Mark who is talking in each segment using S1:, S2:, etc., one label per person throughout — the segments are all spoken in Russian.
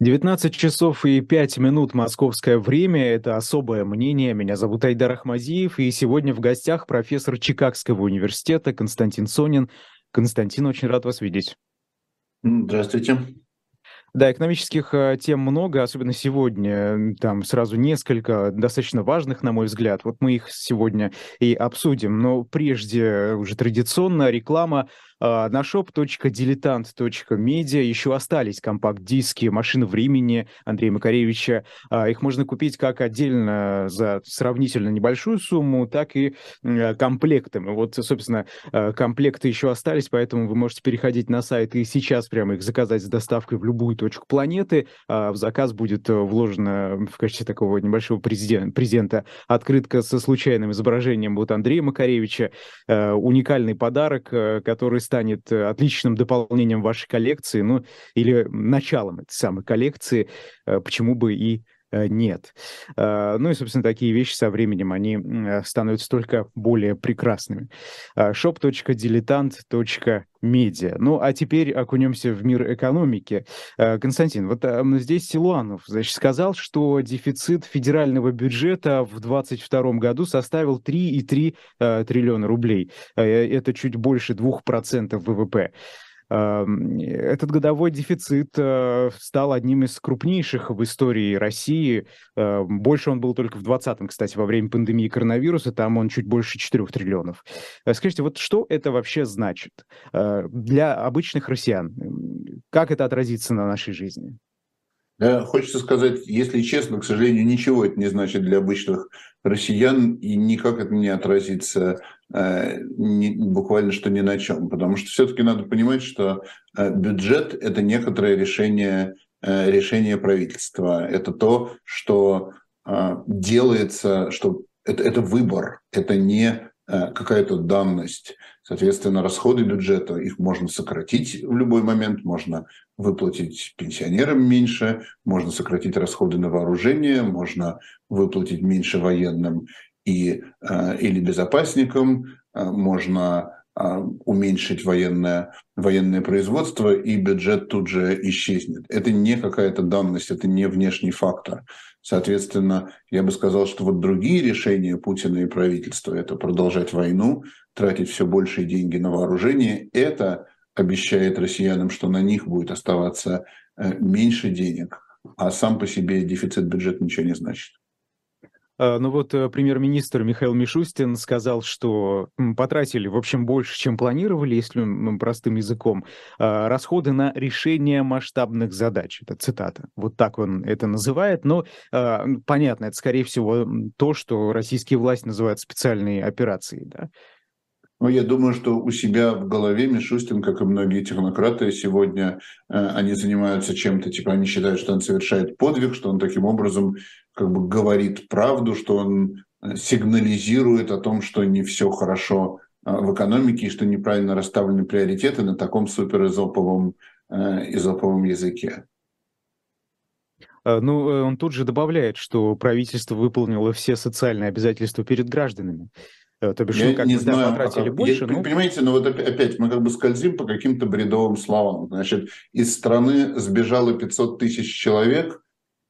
S1: 19 часов и 5 минут московское время. Это особое мнение. Меня зовут Айдар Ахмадиев. И сегодня в гостях профессор Чикагского университета Константин Сонин. Константин, очень рад вас видеть.
S2: Здравствуйте.
S1: Да, экономических э, тем много, особенно сегодня. Там сразу несколько достаточно важных, на мой взгляд. Вот мы их сегодня и обсудим. Но прежде уже традиционно реклама на shop.diletant.media еще остались компакт-диски «Машина времени» Андрея Макаревича. А, их можно купить как отдельно за сравнительно небольшую сумму, так и комплектом. И вот, собственно, а, комплекты еще остались, поэтому вы можете переходить на сайт и сейчас прямо их заказать с доставкой в любую точку планеты. В заказ будет вложена в качестве такого небольшого презента открытка со случайным изображением вот Андрея Макаревича. Уникальный подарок, который станет э, отличным дополнением вашей коллекции, ну, или началом этой самой коллекции, э, почему бы и нет. Ну и, собственно, такие вещи со временем, они становятся только более прекрасными. shop.diletant.media. Ну, а теперь окунемся в мир экономики. Константин, вот здесь Силуанов, значит, сказал, что дефицит федерального бюджета в 2022 году составил 3,3 триллиона рублей. Это чуть больше 2% ВВП. Этот годовой дефицит э, стал одним из крупнейших в истории России. Э, больше он был только в 2020-м, кстати, во время пандемии коронавируса. Там он чуть больше 4 триллионов. Э, скажите, вот что это вообще значит для обычных россиян? Как это отразится на нашей жизни?
S2: Да, хочется сказать, если честно, к сожалению, ничего это не значит для обычных россиян, и никак это не отразится э, буквально что ни на чем. Потому что все-таки надо понимать, что э, бюджет – это некоторое решение, э, решение правительства. Это то, что э, делается, что это, это выбор, это не какая-то данность. Соответственно, расходы бюджета, их можно сократить в любой момент, можно выплатить пенсионерам меньше, можно сократить расходы на вооружение, можно выплатить меньше военным и, э, или безопасникам, э, можно э, уменьшить военное, военное производство, и бюджет тут же исчезнет. Это не какая-то данность, это не внешний фактор. Соответственно, я бы сказал, что вот другие решения Путина и правительства – это продолжать войну, тратить все большие деньги на вооружение – это обещает россиянам, что на них будет оставаться э, меньше денег, а сам по себе дефицит бюджета ничего не значит.
S1: А, ну вот э, премьер-министр Михаил Мишустин сказал, что потратили, в общем, больше, чем планировали, если простым языком, а, расходы на решение масштабных задач. Это цитата. Вот так он это называет. Но понятно, это, скорее всего, то, что российские власти называют специальной операцией. Да?
S2: Ну, я думаю, что у себя в голове Мишустин, как и многие технократы, сегодня э, они занимаются чем-то, типа они считают, что он совершает подвиг, что он таким образом как бы говорит правду, что он э, сигнализирует о том, что не все хорошо э, в экономике и что неправильно расставлены приоритеты на таком суперизоповом э, изоповом языке.
S1: Ну, он тут же добавляет, что правительство выполнило все социальные обязательства перед гражданами.
S2: То бишь, я как не знаю, потратили а, больше. Я, но... Понимаете, но ну вот опять мы как бы скользим по каким-то бредовым словам. Значит, из страны сбежало 500 тысяч человек,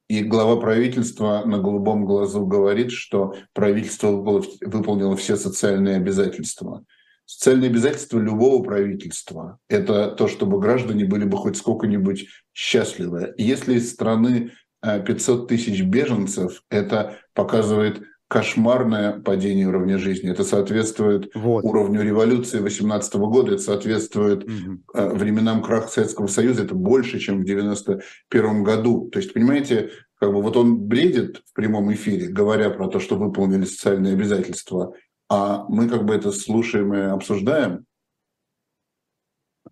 S2: и глава правительства на голубом глазу говорит, что правительство выполнило все социальные обязательства. Социальные обязательства любого правительства – это то, чтобы граждане были бы хоть сколько-нибудь счастливы. Если из страны 500 э, тысяч беженцев, это показывает кошмарное падение уровня жизни. Это соответствует вот. уровню революции 18 года, это соответствует угу. временам краха Советского Союза, это больше, чем в 91 году. То есть, понимаете, как бы вот он бредит в прямом эфире, говоря про то, что выполнили социальные обязательства, а мы как бы это слушаем и обсуждаем.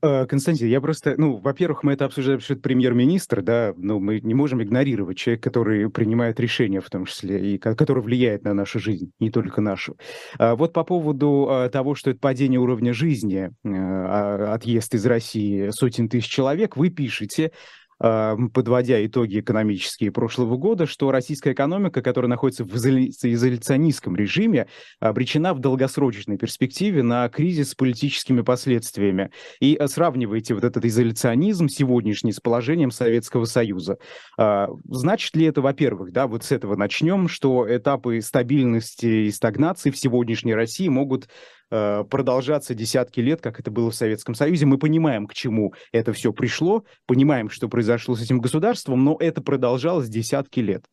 S1: Э, Константин, я просто, ну, во-первых, мы это обсуждаем, что это премьер-министр, да, но мы не можем игнорировать человека, который принимает решения, в том числе, и который влияет на нашу жизнь, не только нашу. А вот по поводу а, того, что это падение уровня жизни, э, а, отъезд из России сотен тысяч человек, вы пишете, подводя итоги экономические прошлого года, что российская экономика, которая находится в изоляционистском режиме, обречена в долгосрочной перспективе на кризис с политическими последствиями. И а, сравниваете вот этот изоляционизм сегодняшний с положением Советского Союза. А, значит ли это, во-первых, да, вот с этого начнем, что этапы стабильности и стагнации в сегодняшней России могут Э, продолжаться десятки лет, как это было в Советском Союзе. Мы понимаем, к чему это все пришло, понимаем, что произошло с этим государством, но это продолжалось десятки лет.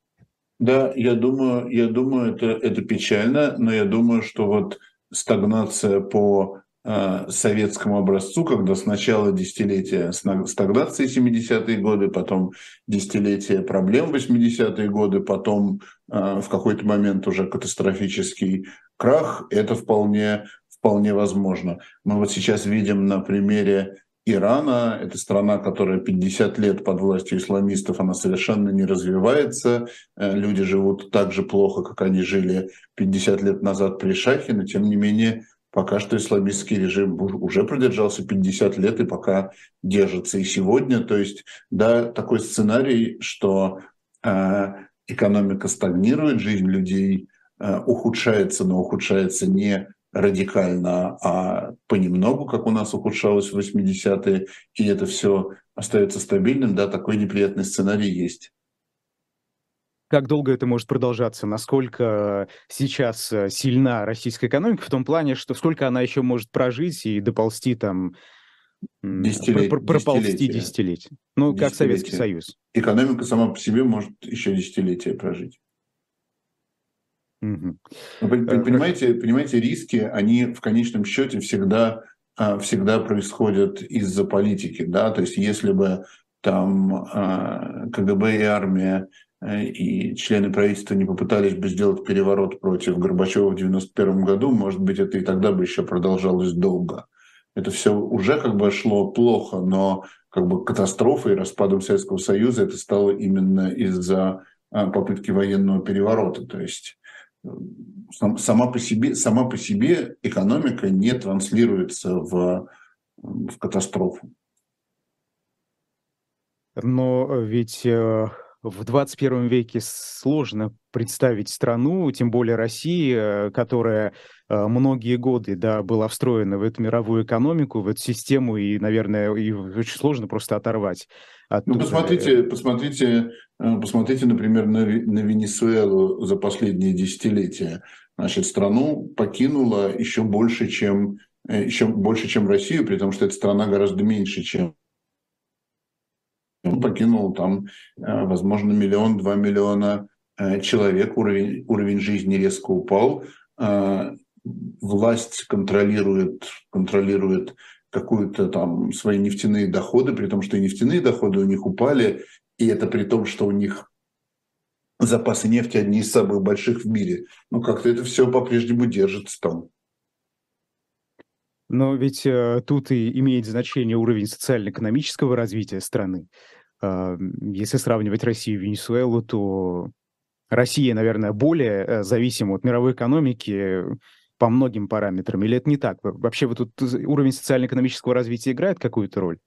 S2: Да, я думаю, я думаю, это, это печально, но я думаю, что вот стагнация по э, советскому образцу, когда сначала десятилетия стагнации 70-е годы, потом десятилетия проблем 80-е годы, потом э, в какой-то момент уже катастрофический крах, это вполне вполне возможно. Мы вот сейчас видим на примере Ирана, это страна, которая 50 лет под властью исламистов, она совершенно не развивается. Э, люди живут так же плохо, как они жили 50 лет назад при Шахе, но тем не менее пока что исламистский режим уже продержался 50 лет и пока держится и сегодня. То есть, да, такой сценарий, что э, экономика стагнирует, жизнь людей э, ухудшается, но ухудшается не радикально, а понемногу, как у нас ухудшалось в 80-е, и это все остается стабильным, да, такой неприятный сценарий есть.
S1: Как долго это может продолжаться? Насколько сейчас э, сильна российская экономика в том плане, что сколько она еще может прожить и доползти там
S2: Десятилет...
S1: пр- проползти десятилетия? Ну, как Советский Союз.
S2: Экономика сама по себе может еще десятилетия прожить. Угу. понимаете, понимаете, риски, они в конечном счете всегда, а, всегда происходят из-за политики. Да? То есть если бы там а, КГБ и армия э, и члены правительства не попытались бы сделать переворот против Горбачева в 91 году, может быть, это и тогда бы еще продолжалось долго. Это все уже как бы шло плохо, но как бы катастрофой, распадом Советского Союза это стало именно из-за а, попытки военного переворота. То есть сама по себе, сама по себе экономика не транслируется в, в катастрофу.
S1: Но ведь э, в 21 веке сложно представить страну, тем более России, которая э, многие годы да, была встроена в эту мировую экономику, в эту систему, и, наверное, и очень сложно просто оторвать.
S2: Оттуда. Ну, посмотрите, посмотрите, посмотрите, например, на, на Венесуэлу за последние десятилетия. Значит, страну покинула еще больше, чем еще больше, чем Россию, при том, что эта страна гораздо меньше, чем он покинул там, возможно, миллион-два миллиона человек, уровень, уровень жизни резко упал, власть контролирует, контролирует какую-то там свои нефтяные доходы, при том, что и нефтяные доходы у них упали, и это при том, что у них запасы нефти одни из самых больших в мире. Ну, как-то это все по-прежнему держится там.
S1: Но ведь э, тут и имеет значение уровень социально-экономического развития страны. Э, если сравнивать Россию и Венесуэлу, то Россия, наверное, более э, зависима от мировой экономики по многим параметрам. Или это не так? Вообще вот тут уровень социально-экономического развития играет какую-то роль?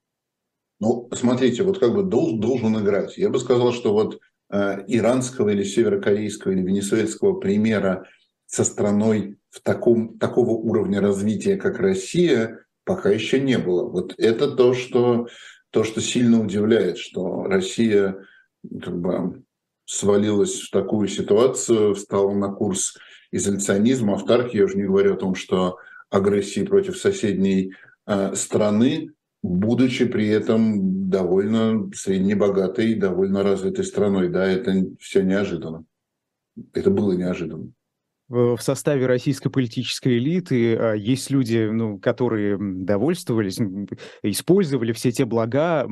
S2: Ну, смотрите, вот как бы должен, играть. Я бы сказал, что вот э, иранского или северокорейского или венесуэльского примера со страной в таком, такого уровня развития, как Россия, пока еще не было. Вот это то, что, то, что сильно удивляет, что Россия как бы свалилась в такую ситуацию, встала на курс изоляционизма, автарки, я уже не говорю о том, что агрессии против соседней э, страны, будучи при этом довольно среднебогатой, довольно развитой страной. Да, это все неожиданно. Это было неожиданно
S1: в составе российской политической элиты а, есть люди, ну, которые довольствовались, использовали все те блага,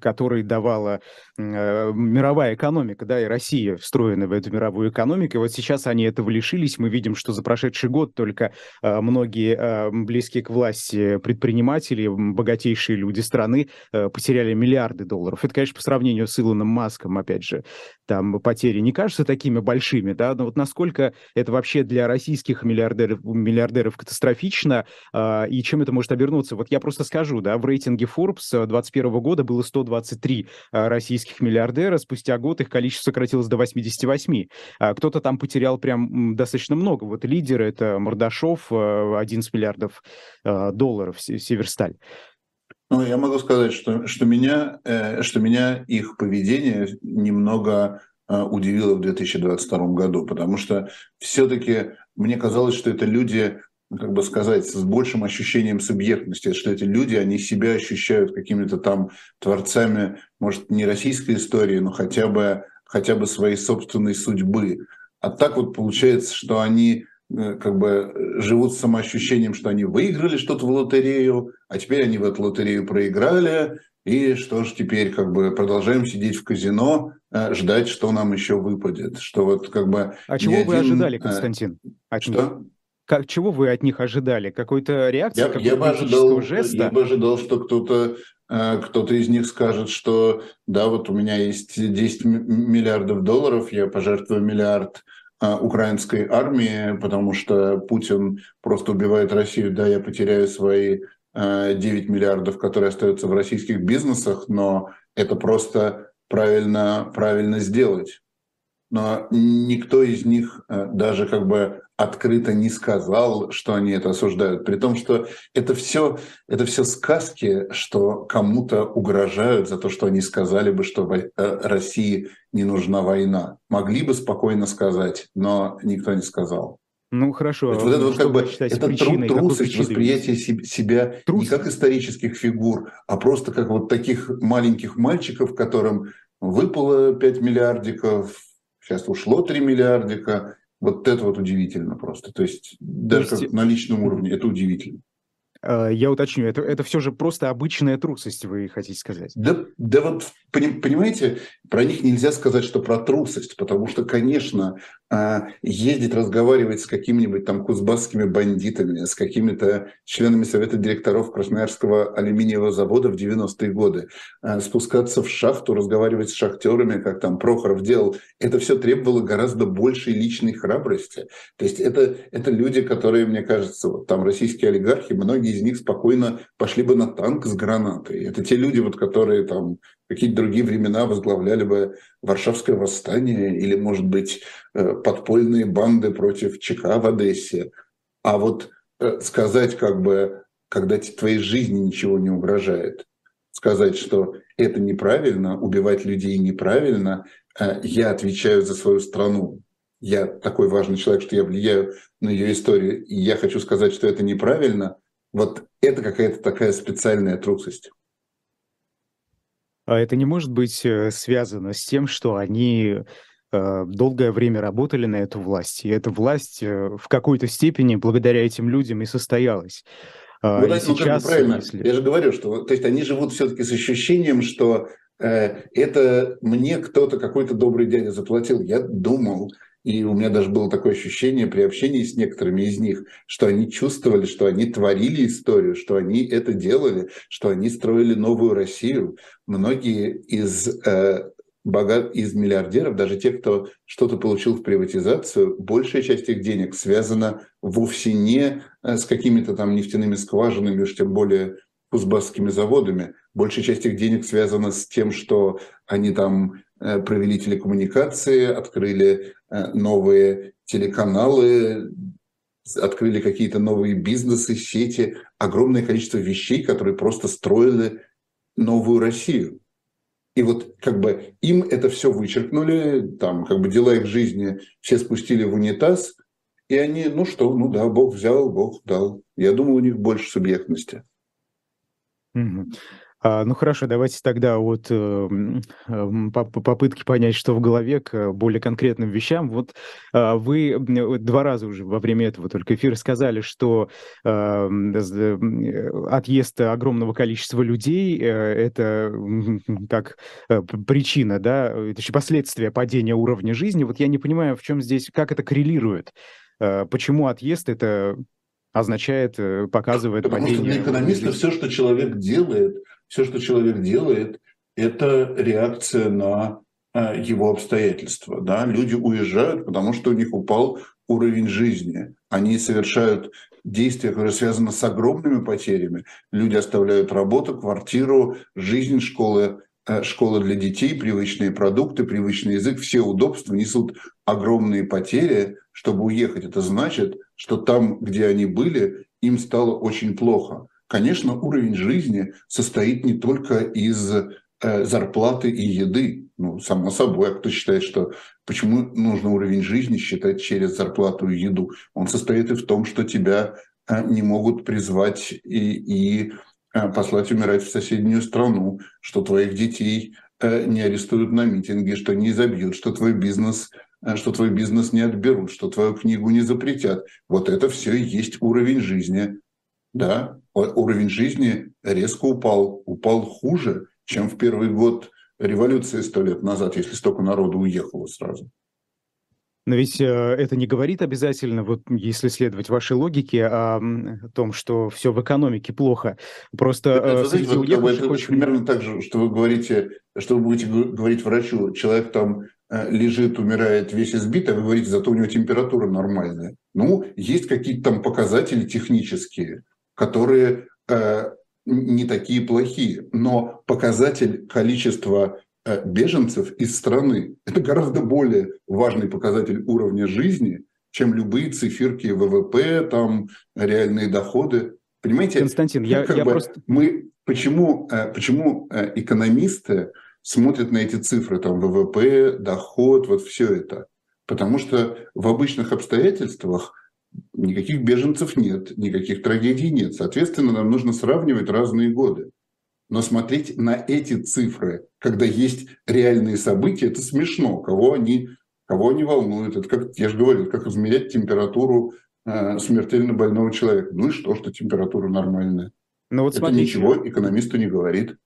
S1: которые давала э, мировая экономика, да, и Россия встроена в эту мировую экономику. И вот сейчас они этого лишились. Мы видим, что за прошедший год только а, многие а, близкие к власти предприниматели, богатейшие люди страны потеряли миллиарды долларов. Это, конечно, по сравнению с Илоном Маском, опять же, там потери не кажутся такими большими, да, но вот насколько это вообще для российских миллиардеров, миллиардеров катастрофично, э, и чем это может обернуться? Вот я просто скажу, да, в рейтинге Forbes 2021 года было 123 э, российских миллиардера, спустя год их количество сократилось до 88. Э, кто-то там потерял прям достаточно много. Вот лидеры — это Мордашов, э, 11 миллиардов э, долларов, Северсталь.
S2: Ну, я могу сказать, что, что, меня, э, что меня их поведение немного э, удивило в 2022 году, потому что все-таки мне казалось, что это люди, ну, как бы сказать, с большим ощущением субъектности, что эти люди, они себя ощущают какими-то там творцами, может, не российской истории, но хотя бы, хотя бы своей собственной судьбы. А так вот получается, что они как бы э, живут с самоощущением, что они выиграли что-то в лотерею, а теперь они в эту лотерею проиграли, и что ж теперь как бы продолжаем сидеть в казино, э, ждать, что нам еще выпадет, что вот как бы.
S1: А чего один... вы ожидали, Константин?
S2: От что?
S1: Как, чего вы от них ожидали? Какой-то реакции,
S2: я, я бы ожидал,
S1: жеста?
S2: Я бы ожидал, что кто-то кто-то из них скажет, что да, вот у меня есть 10 миллиардов долларов, я пожертвую миллиард украинской армии, потому что Путин просто убивает Россию, да, я потеряю свои 9 а, миллиардов, которые остаются в российских бизнесах, но это просто правильно, правильно сделать. Но никто из них э, даже как бы открыто не сказал, что они это осуждают, при том, что это все, это все сказки, что кому-то угрожают за то, что они сказали бы, что э, России не нужна война. Могли бы спокойно сказать, но никто не сказал.
S1: Ну хорошо.
S2: Вот, это вот как бы это труд, трусость, восприятие себя Трус. не как исторических фигур, а просто как вот таких маленьких мальчиков, которым выпало 5 миллиардиков, Сейчас ушло 3 миллиардика. Вот это вот удивительно просто. То есть даже есть... на личном уровне это удивительно.
S1: Э, я уточню, это, это все же просто обычная трусость, вы хотите сказать?
S2: Да, да вот, понимаете, про них нельзя сказать, что про трусость, потому что, конечно, а, ездить, разговаривать с какими-нибудь там кузбасскими бандитами, с какими-то членами совета директоров Красноярского алюминиевого завода в 90-е годы, а, спускаться в шахту, разговаривать с шахтерами, как там Прохоров делал, это все требовало гораздо большей личной храбрости. То есть это, это люди, которые, мне кажется, вот там российские олигархи, многие из них спокойно пошли бы на танк с гранатой. Это те люди, вот, которые там какие-то другие времена возглавляли бы Варшавское восстание или, может быть, э, подпольные банды против ЧК в Одессе. А вот э, сказать, как бы, когда твоей жизни ничего не угрожает, сказать, что это неправильно, убивать людей неправильно, э, я отвечаю за свою страну, я такой важный человек, что я влияю на ее историю, и я хочу сказать, что это неправильно, вот это какая-то такая специальная трусость.
S1: А это не может быть э, связано с тем, что они э, долгое время работали на эту власть, и эта власть э, в какой-то степени благодаря этим людям и состоялась.
S2: А, ну, да, сейчас, ну, правильно. Если... Я же говорю, что то есть они живут все-таки с ощущением, что э, это мне кто-то, какой-то добрый дядя заплатил. Я думал, и у меня даже было такое ощущение при общении с некоторыми из них, что они чувствовали, что они творили историю, что они это делали, что они строили новую Россию. Многие из э, богат, из миллиардеров, даже те, кто что-то получил в приватизацию, большая часть их денег связана вовсе не э, с какими-то там нефтяными скважинами, уж тем более кузбасскими заводами. Большая часть их денег связана с тем, что они там провели телекоммуникации, открыли э, новые телеканалы, открыли какие-то новые бизнесы, сети, огромное количество вещей, которые просто строили новую Россию. И вот как бы им это все вычеркнули, там как бы дела их жизни все спустили в унитаз, и они, ну что, ну да, Бог взял, Бог дал. Я думаю, у них больше субъектности.
S1: Угу. А, ну хорошо, давайте тогда от э, попытки понять, что в голове, к более конкретным вещам. Вот а, вы два раза уже во время этого только эфира сказали, что а, отъезд огромного количества людей э, это как э, причина, да, это еще последствия падения уровня жизни. Вот я не понимаю, в чем здесь, как это коррелирует. Почему отъезд это означает, показывает
S2: Потому падение. Потому что для экономиста все, что человек делает, все, что человек делает, это реакция на э, его обстоятельства. Да? Люди уезжают, потому что у них упал уровень жизни. Они совершают действия, которые связаны с огромными потерями. Люди оставляют работу, квартиру, жизнь, школы, э, школа для детей, привычные продукты, привычный язык, все удобства несут огромные потери, чтобы уехать. Это значит, что там, где они были, им стало очень плохо. Конечно, уровень жизни состоит не только из э, зарплаты и еды. Ну, само собой, а кто считает, что почему нужно уровень жизни считать через зарплату и еду? Он состоит и в том, что тебя э, не могут призвать и, и э, послать умирать в соседнюю страну, что твоих детей не арестуют на митинге, что не забьют, что твой бизнес что твой бизнес не отберут, что твою книгу не запретят. Вот это все и есть уровень жизни. Да, уровень жизни резко упал, упал хуже, чем в первый год революции сто лет назад, если столько народу уехало сразу.
S1: Но ведь э, это не говорит обязательно, вот если следовать вашей логике, о, о том, что все в экономике плохо. Просто это,
S2: э, знаете, вот, это очень... примерно так же, что вы говорите, что вы будете говорить врачу, человек там э, лежит, умирает, весь избит, а вы говорите, зато у него температура нормальная. Ну, есть какие-то там показатели технические, которые э, не такие плохие, но показатель количества э, беженцев из страны – это гораздо более важный показатель уровня жизни, чем любые циферки ВВП, там, реальные доходы. Понимаете?
S1: Константин, я,
S2: как
S1: я
S2: бы
S1: просто...
S2: Мы, почему, э, почему экономисты смотрят на эти цифры, там, ВВП, доход, вот все это? Потому что в обычных обстоятельствах – никаких беженцев нет, никаких трагедий нет. Соответственно, нам нужно сравнивать разные годы. Но смотреть на эти цифры, когда есть реальные события, это смешно. Кого они, кого они волнуют? Это как, я же говорю, как измерять температуру э, смертельно больного человека. Ну и что, что температура нормальная? Но ну вот это смотрите. ничего экономисту не говорит.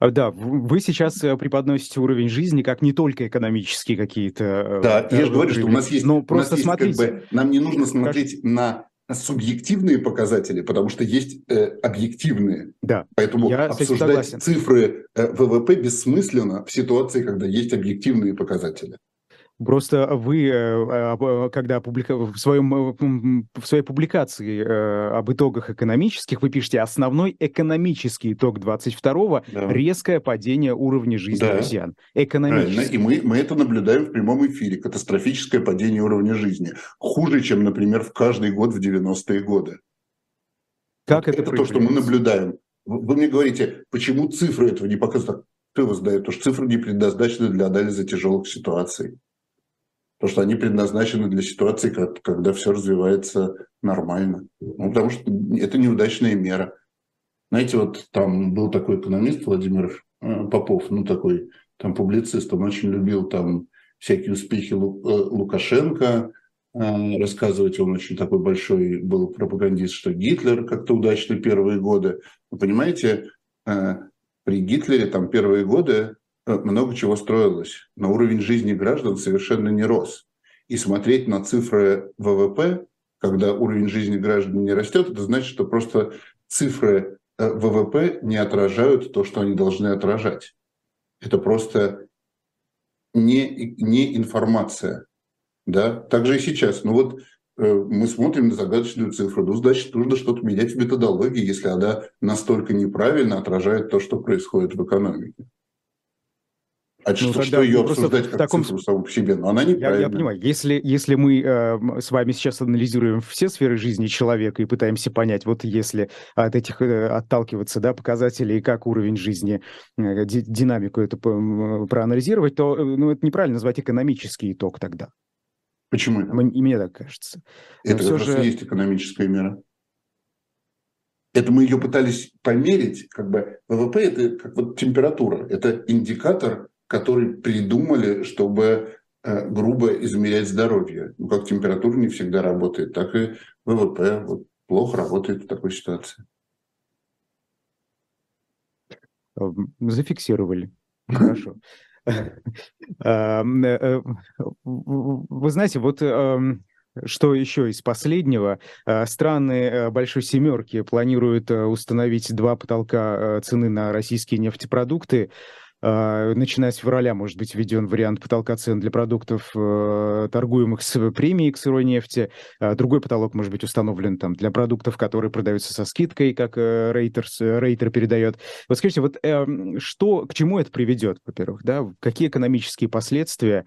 S1: А, да, вы сейчас э, преподносите уровень жизни как не только экономические какие-то.
S2: Э, да, я же говорю, что у нас есть. Но просто есть, смотрите. Как бы, нам не нужно смотреть на субъективные показатели, потому что есть э, объективные.
S1: Да.
S2: Поэтому я обсуждать цифры э, ВВП бессмысленно в ситуации, когда есть объективные показатели.
S1: Просто вы, э, а, когда опублика... в, своем, э, в своей публикации э, об итогах экономических вы пишете основной экономический итог 22-го да. резкое падение уровня жизни да. россиян.
S2: Экономически. И мы, мы это наблюдаем в прямом эфире. Катастрофическое падение уровня жизни. Хуже, чем, например, в каждый год в 90-е годы. Как это Это то, что мы наблюдаем. Вы мне говорите, почему цифры этого не показывают? Кто его знает? Потому что цифры не предназначены для анализа тяжелых ситуаций потому что они предназначены для ситуации, когда все развивается нормально. Ну, потому что это неудачная мера. Знаете, вот там был такой экономист Владимир э, Попов, ну такой там публицист, он очень любил там всякие успехи э, Лукашенко э, рассказывать, он очень такой большой был пропагандист, что Гитлер как-то удачный первые годы. Вы понимаете, при Гитлере там первые годы много чего строилось, но уровень жизни граждан совершенно не рос. И смотреть на цифры ВВП, когда уровень жизни граждан не растет, это значит, что просто цифры э, ВВП не отражают то, что они должны отражать. Это просто не, не информация. Да? Так же и сейчас. Ну вот э, мы смотрим на загадочную цифру. Ну, значит, нужно что-то менять в методологии, если она настолько неправильно отражает то, что происходит в экономике. А ну, что, что ее обсуждать как таком... цифру саму по себе? Но она неправильная.
S1: Я, я понимаю, если, если мы э, с вами сейчас анализируем все сферы жизни человека и пытаемся понять, вот если от этих э, отталкиваться да, показателей, как уровень жизни, э, динамику эту проанализировать, то э, ну, это неправильно назвать экономический итог тогда.
S2: Почему это?
S1: И мне так кажется.
S2: Это как же... есть экономическая мера. Это мы ее пытались померить, как бы ВВП это как вот температура, это индикатор который придумали, чтобы э, грубо измерять здоровье. Ну, как температура не всегда работает, так и ВВП вот, плохо работает в такой ситуации.
S1: Зафиксировали. Хорошо. Эм, э, вы знаете, вот эм, что еще из последнего? Э, страны Большой Семерки планируют установить два потолка цены на российские нефтепродукты. А, начиная с февраля может быть введен вариант потолка цен для продуктов, э, торгуемых с премией к сырой нефти. А, другой потолок может быть установлен там для продуктов, которые продаются со скидкой, как Рейтер, Рейтер передает. Вот скажите, вот эм, что, к чему это приведет, во-первых, да? Какие экономические последствия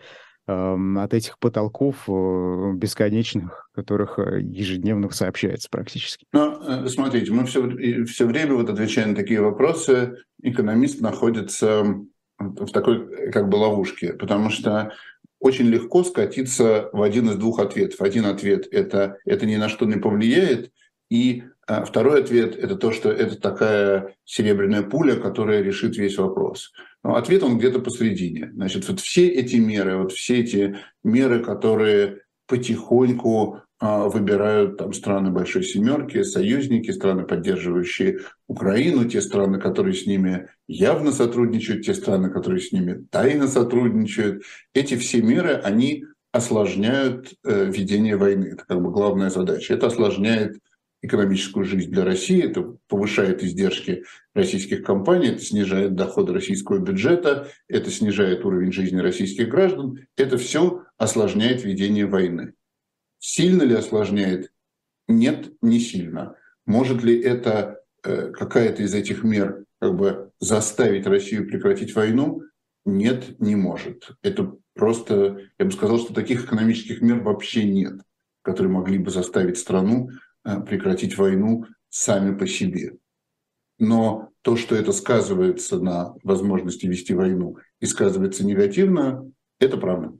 S1: от этих потолков э, бесконечных, которых э, ежедневно сообщается практически.
S2: Ну, смотрите, мы все, все время, вот отвечая на такие вопросы, экономист находится в такой как бы ловушке, потому что очень легко скатиться в один из двух ответов. Один ответ это, – это ни на что не повлияет, и второй ответ – это то, что это такая серебряная пуля, которая решит весь вопрос. Но ответ он где-то посередине. Значит, вот все эти меры, вот все эти меры, которые потихоньку а, выбирают там страны Большой Семерки, союзники, страны, поддерживающие Украину, те страны, которые с ними явно сотрудничают, те страны, которые с ними тайно сотрудничают. Эти все меры, они осложняют э, ведение войны. Это как бы главная задача. Это осложняет экономическую жизнь для России, это повышает издержки российских компаний, это снижает доходы российского бюджета, это снижает уровень жизни российских граждан, это все осложняет ведение войны. Сильно ли осложняет? Нет, не сильно. Может ли это э, какая-то из этих мер как бы заставить Россию прекратить войну? Нет, не может. Это просто, я бы сказал, что таких экономических мер вообще нет, которые могли бы заставить страну прекратить войну сами по себе. Но то, что это сказывается на возможности вести войну и сказывается негативно, это правда.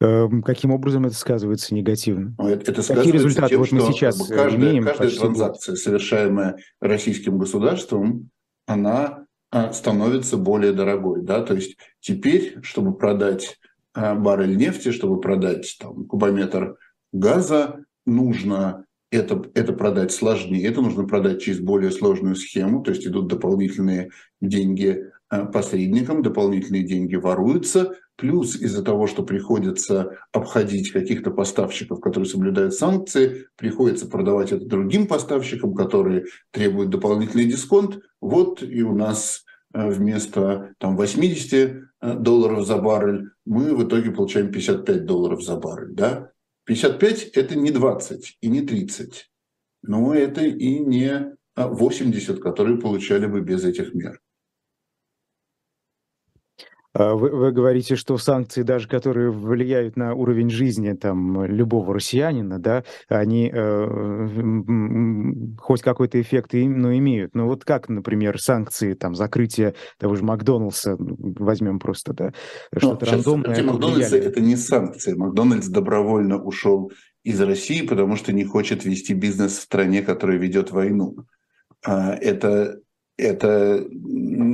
S1: Эм, каким образом это сказывается негативно?
S2: Ну, это, это Какие результаты тем, вот мы сейчас бы, каждая, имеем? Каждая транзакция, год. совершаемая российским государством, она а, становится более дорогой. Да? То есть теперь, чтобы продать а, баррель нефти, чтобы продать там, кубометр газа, нужно это, это продать сложнее, это нужно продать через более сложную схему, то есть идут дополнительные деньги а, посредникам, дополнительные деньги воруются, Плюс из-за того, что приходится обходить каких-то поставщиков, которые соблюдают санкции, приходится продавать это другим поставщикам, которые требуют дополнительный дисконт. Вот и у нас э, вместо там, 80 э, долларов за баррель мы в итоге получаем 55 долларов за баррель. Да? 55 – это не 20 и не 30, но это и не 80, которые получали бы без этих мер.
S1: А вы, вы говорите, что санкции, даже которые влияют на уровень жизни там, любого россиянина, да, они э, хоть какой-то эффект и, ну, имеют. Но вот как, например, санкции, там, закрытие того же Макдоналдса, возьмем просто, да,
S2: ну, что-то ну, рандомное. Макдональдса – это не санкции. Макдональдс добровольно ушел из России, потому что не хочет вести бизнес в стране, которая ведет войну. А, это это,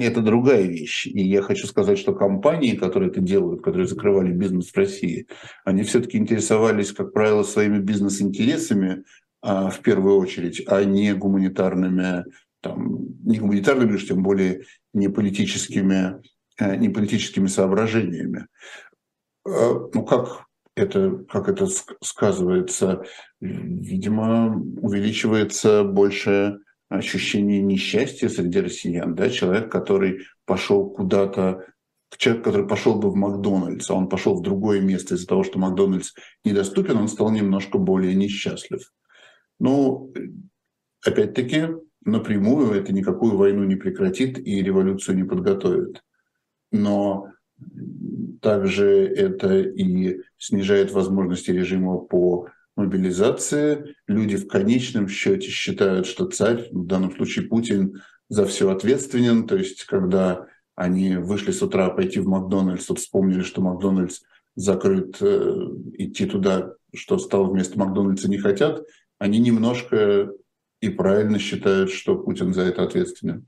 S2: это другая вещь. И я хочу сказать, что компании, которые это делают, которые закрывали бизнес в России, они все-таки интересовались, как правило, своими бизнес-интересами а, в первую очередь, а не гуманитарными, там, не гуманитарными, лишь тем более не политическими, а, не политическими соображениями. А, ну как это, как это сказывается? Видимо, увеличивается больше ощущение несчастья среди россиян, да, человек, который пошел куда-то, человек, который пошел бы в Макдональдс, а он пошел в другое место из-за того, что Макдональдс недоступен, он стал немножко более несчастлив. Ну, опять-таки, напрямую это никакую войну не прекратит и революцию не подготовит. Но также это и снижает возможности режима по мобилизации. Люди в конечном счете считают, что царь, в данном случае Путин, за все ответственен. То есть, когда они вышли с утра пойти в Макдональдс, вот вспомнили, что Макдональдс закрыт, э, идти туда, что стало вместо Макдональдса, не хотят, они немножко и правильно считают, что Путин за это ответственен.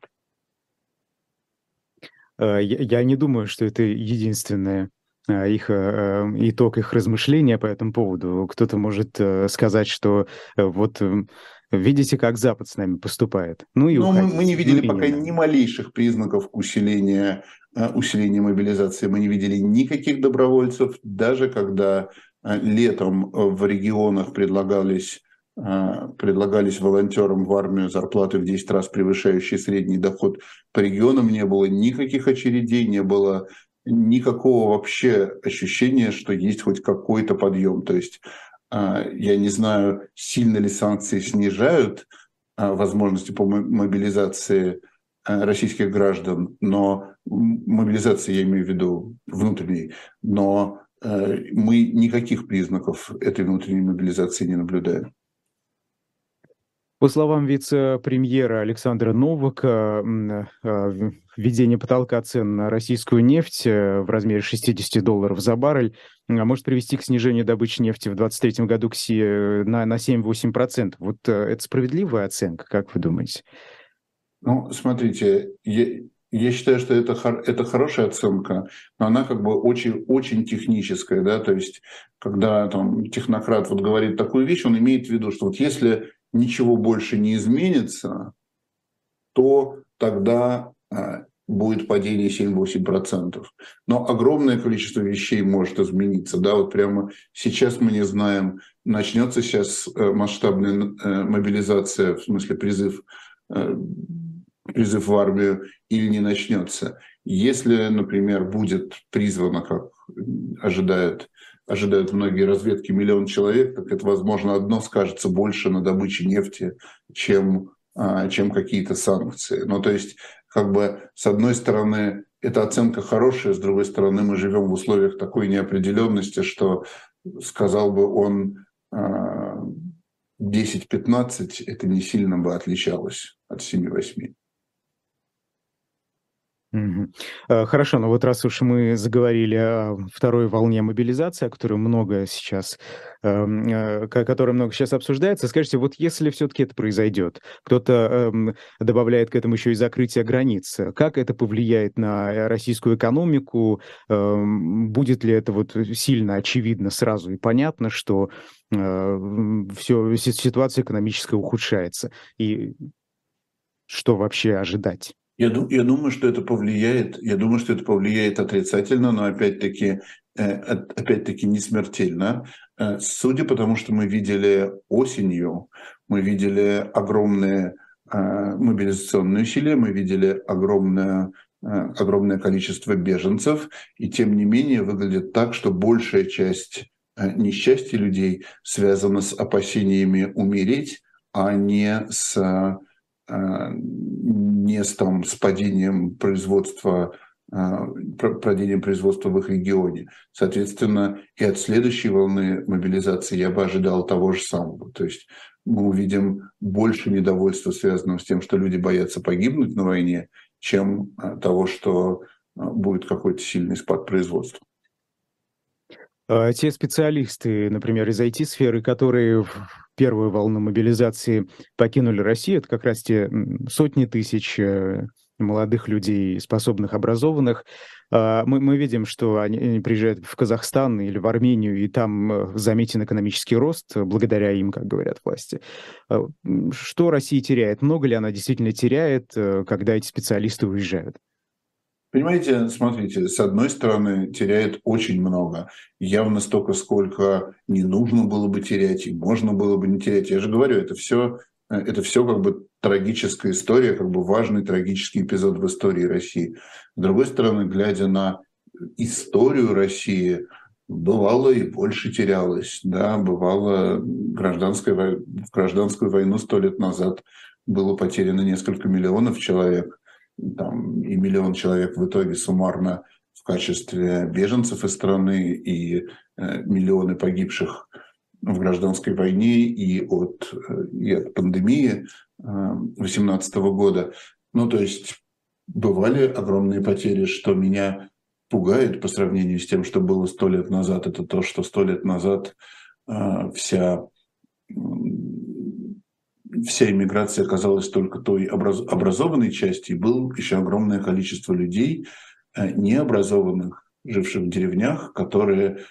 S1: Э, я не думаю, что это единственное их а, итог их размышления по этому поводу. Кто-то может э, сказать, что э, вот видите, как Запад с нами поступает.
S2: Ну, и Но мы, мы не видели пока ни малейших признаков усиления, э, усиления мобилизации. Мы не видели никаких добровольцев, даже когда летом в регионах предлагались предлагались волонтерам в армию зарплаты в 10 раз превышающие средний доход по регионам, не было никаких очередей, не было никакого вообще ощущения, что есть хоть какой-то подъем. То есть я не знаю, сильно ли санкции снижают возможности по мобилизации российских граждан, но мобилизации я имею в виду внутренней, но мы никаких признаков этой внутренней мобилизации не наблюдаем.
S1: По словам вице-премьера Александра Новака, э, введение потолка цен на российскую нефть э, в размере 60 долларов за баррель может привести к снижению добычи нефти в 2023 году на, на 7-8%. Вот это справедливая оценка, как вы думаете?
S2: Ну, смотрите, я, я считаю, что это, это хорошая оценка, но она как бы очень, очень техническая, да, то есть когда там технократ вот говорит такую вещь, он имеет в виду, что вот если ничего больше не изменится, то тогда а, будет падение 7-8%. Но огромное количество вещей может измениться. Да, вот прямо сейчас мы не знаем, начнется сейчас э, масштабная э, мобилизация, в смысле призыв э, призыв в армию или не начнется. Если, например, будет призвано, как ожидают, ожидают многие разведки, миллион человек, так это, возможно, одно скажется больше на добыче нефти, чем, а, чем какие-то санкции. Ну, то есть, как бы, с одной стороны, эта оценка хорошая, с другой стороны, мы живем в условиях такой неопределенности, что, сказал бы он, 10-15, а, это не сильно бы отличалось от 7-8.
S1: Э, хорошо, но вот раз уж мы заговорили о второй волне мобилизации, о которой много сейчас, эм, э, которая много сейчас обсуждается, скажите, вот если все-таки это произойдет, кто-то эм, добавляет к этому еще и закрытие границ, как это повлияет на российскую экономику? Эм, будет ли это вот сильно очевидно сразу и понятно, что э, все, ситуация экономическая ухудшается? И что вообще ожидать?
S2: Я, я думаю, что это повлияет. Я думаю, что это повлияет отрицательно, но опять-таки, э, опять-таки не смертельно. Э, судя по тому, что мы видели осенью, мы видели огромные э, мобилизационные усилия, мы видели огромное огромное количество беженцев, и тем не менее выглядит так, что большая часть несчастья людей связана с опасениями умереть, а не с не с, там, с падением производства э, падением производства в их регионе. Соответственно, и от следующей волны мобилизации я бы ожидал того же самого. То есть мы увидим больше недовольства, связанного с тем, что люди боятся погибнуть на войне, чем э, того, что будет какой-то сильный спад производства.
S1: А те специалисты, например, из IT-сферы, которые в первую волну мобилизации покинули Россию, это как раз те сотни тысяч э, молодых людей, способных, образованных. А, мы, мы видим, что они, они приезжают в Казахстан или в Армению, и там э, заметен экономический рост благодаря им, как говорят власти. А, что Россия теряет? Много ли она действительно теряет, э, когда эти специалисты уезжают?
S2: Понимаете, смотрите, с одной стороны, теряет очень много. Явно столько, сколько не нужно было бы терять, и можно было бы не терять. Я же говорю, это все, это все как бы трагическая история, как бы важный трагический эпизод в истории России. С другой стороны, глядя на историю России, бывало и больше терялось. Да, бывало гражданская, в гражданскую войну сто лет назад было потеряно несколько миллионов человек – там, и миллион человек в итоге суммарно в качестве беженцев из страны и э, миллионы погибших в гражданской войне и от, э, и от пандемии 2018 э, года. Ну, то есть бывали огромные потери, что меня пугает по сравнению с тем, что было сто лет назад. Это то, что сто лет назад вся вся иммиграция оказалась только той образ, образованной части, было еще огромное количество людей, э, необразованных, живших в деревнях, которые,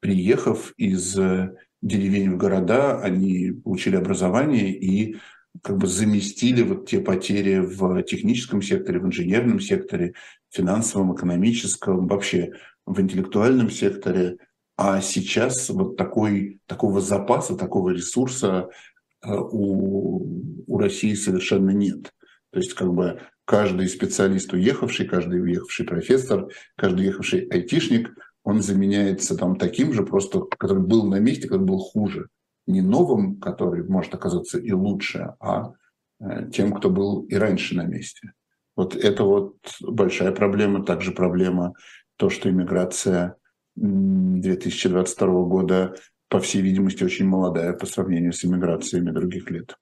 S2: приехав из э, деревень в города, они получили образование и как бы заместили вот те потери в техническом секторе, в инженерном секторе, финансовом, экономическом, вообще в интеллектуальном секторе, А сейчас вот такой, такого запаса, такого ресурса у, у России совершенно нет. То есть как бы каждый специалист уехавший, каждый уехавший профессор, каждый уехавший айтишник, он заменяется там таким же, просто который был на месте, который был хуже. Не новым, который может оказаться и лучше, а э, тем, кто был и раньше на месте. Вот это вот большая проблема, также проблема то, что иммиграция 2022 года, по всей видимости, очень молодая по сравнению с иммиграциями других лет.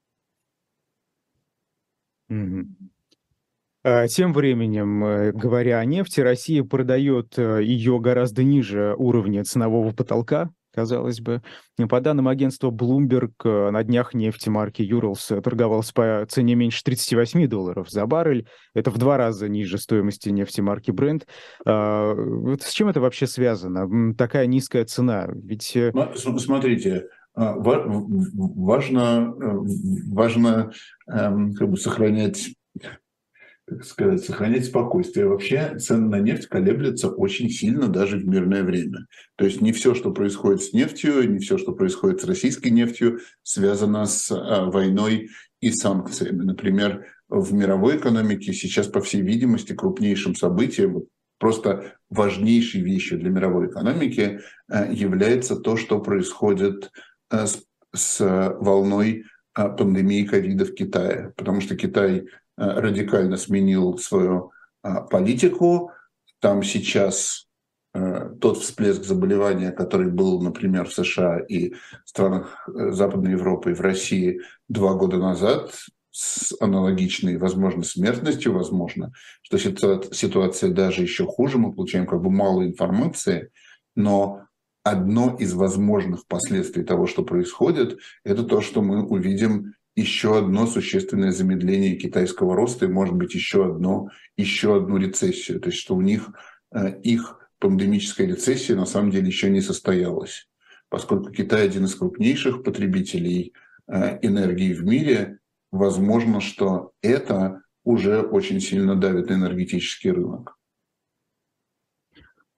S1: А, тем временем, э, говоря о нефти, Россия продает э, ее гораздо ниже уровня ценового потолка, казалось бы. По данным агентства Bloomberg, э, на днях нефть марки Юралс торговалась по цене меньше 38 долларов за баррель. Это в два раза ниже стоимости нефти марки Brent. А, вот с чем это вообще связано? Такая низкая цена? Ведь... Э,
S2: смотрите, важно, э, важно как бы сохранять как сказать, сохранять спокойствие. Вообще цены на нефть колеблются очень сильно даже в мирное время. То есть не все, что происходит с нефтью, не все, что происходит с российской нефтью, связано с а, войной и санкциями. Например, в мировой экономике сейчас, по всей видимости, крупнейшим событием, просто важнейшей вещью для мировой экономики а, является то, что происходит а, с, с волной пандемии ковида в Китае. Потому что Китай Э, радикально сменил свою а, политику. Там сейчас э, тот всплеск заболевания, который был, например, в США и странах э, Западной Европы и в России два года назад, с аналогичной, возможно, смертностью, возможно, что ситуация даже еще хуже, мы получаем как бы мало информации, но одно из возможных последствий того, что происходит, это то, что мы увидим еще одно существенное замедление китайского роста и, может быть, еще, одно, еще одну рецессию. То есть, что у них э, их пандемическая рецессия на самом деле еще не состоялась. Поскольку Китай один из крупнейших потребителей э, энергии в мире, возможно, что это уже очень сильно давит на энергетический рынок.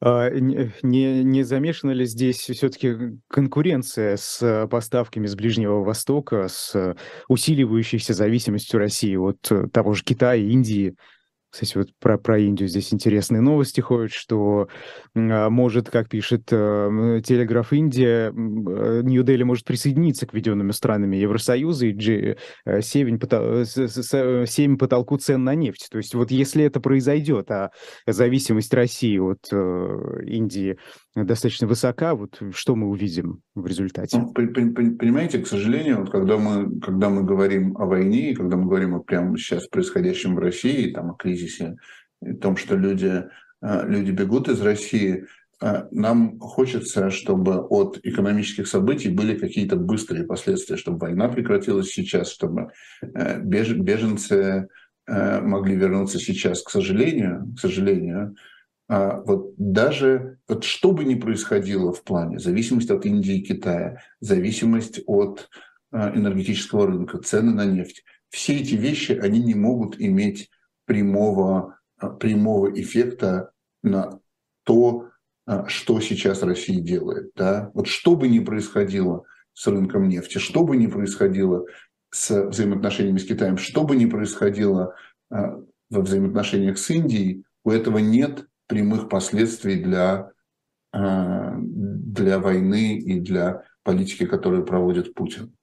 S1: А, не, не замешана ли здесь все-таки конкуренция с поставками с Ближнего Востока, с усиливающейся зависимостью России от э, того же Китая, Индии? Кстати, вот про, про Индию здесь интересные новости ходят, что а, может, как пишет э, Телеграф Индия, э, Нью-Дели может присоединиться к введенными странами Евросоюза и G7 э, потол 7 потолку цен на нефть. То есть вот если это произойдет, а зависимость России от Индии достаточно высока, вот что мы увидим в результате? Ну,
S2: понимаете, к сожалению, вот когда, мы, когда мы говорим о войне, когда мы говорим о прямо сейчас происходящем в России, там, о кризисе, о том, что люди, а, люди бегут из России, а, нам хочется, чтобы от экономических событий были какие-то быстрые последствия, чтобы война прекратилась сейчас, чтобы э, беженцы э, могли вернуться сейчас. К сожалению, к сожалению, вот даже вот что бы ни происходило в плане, зависимость от Индии и Китая, зависимость от а, энергетического рынка, цены на нефть, все эти вещи, они не могут иметь прямого, а, прямого эффекта на то, что сейчас Россия делает. Да? Вот что бы ни происходило с рынком нефти, что бы ни происходило с взаимоотношениями с Китаем, что бы ни происходило во взаимоотношениях с Индией, у этого нет прямых последствий для, э, для войны и для политики, которую проводит Путин.